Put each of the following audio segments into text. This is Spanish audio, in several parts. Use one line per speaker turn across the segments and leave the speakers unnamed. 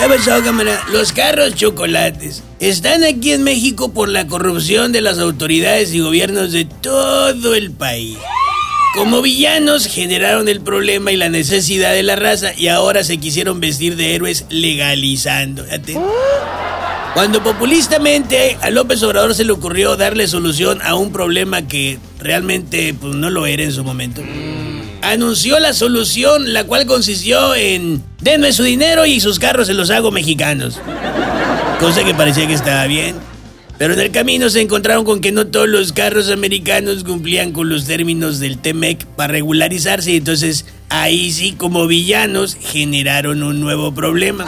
¿Qué pasó, cámara? Los carros chocolates están aquí en México por la corrupción de las autoridades y gobiernos de todo el país. Como villanos generaron el problema y la necesidad de la raza y ahora se quisieron vestir de héroes legalizando. Cuando populistamente a López Obrador se le ocurrió darle solución a un problema que realmente pues, no lo era en su momento, anunció la solución, la cual consistió en denme su dinero y sus carros se los hago mexicanos. Cosa que parecía que estaba bien. Pero en el camino se encontraron con que no todos los carros americanos cumplían con los términos del TEMEC para regularizarse y entonces ahí sí como villanos generaron un nuevo problema.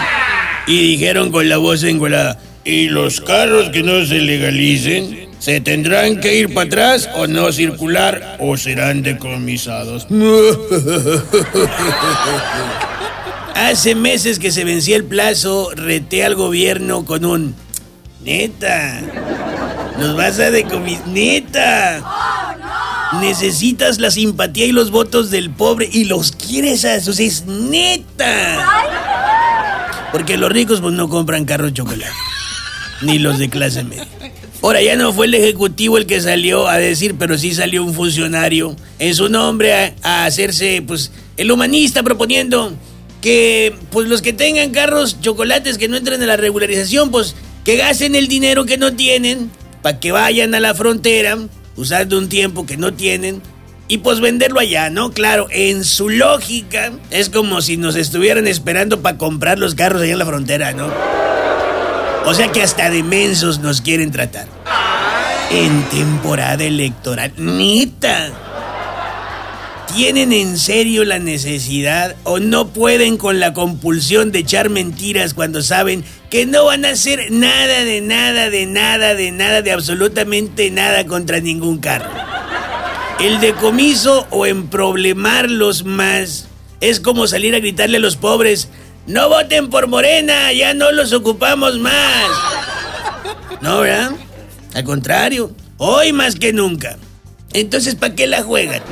Y dijeron con la voz engolada, y los carros que no se legalicen se tendrán que ir para atrás o no circular o serán decomisados. Hace meses que se vencía el plazo, reté al gobierno con un... Neta, nos vas a decomisar... Neta. Necesitas la simpatía y los votos del pobre y los quieres a esos, es neta. Porque los ricos pues no compran carro de chocolate, ni los de clase media. Ahora ya no fue el ejecutivo el que salió a decir, pero sí salió un funcionario en su nombre a, a hacerse pues el humanista proponiendo que pues los que tengan carros chocolates que no entren en la regularización pues que gasten el dinero que no tienen para que vayan a la frontera usando un tiempo que no tienen y pues venderlo allá, ¿no? Claro, en su lógica es como si nos estuvieran esperando para comprar los carros allá en la frontera, ¿no? O sea que hasta de mensos nos quieren tratar. En temporada electoral. Nita. ¿Tienen en serio la necesidad o no pueden con la compulsión de echar mentiras cuando saben que no van a hacer nada de nada, de nada, de nada, de absolutamente nada contra ningún carro? El decomiso o emproblemarlos más es como salir a gritarle a los pobres, no voten por Morena, ya no los ocupamos más. No, ¿verdad? Al contrario, hoy más que nunca. Entonces, ¿para qué la juegan?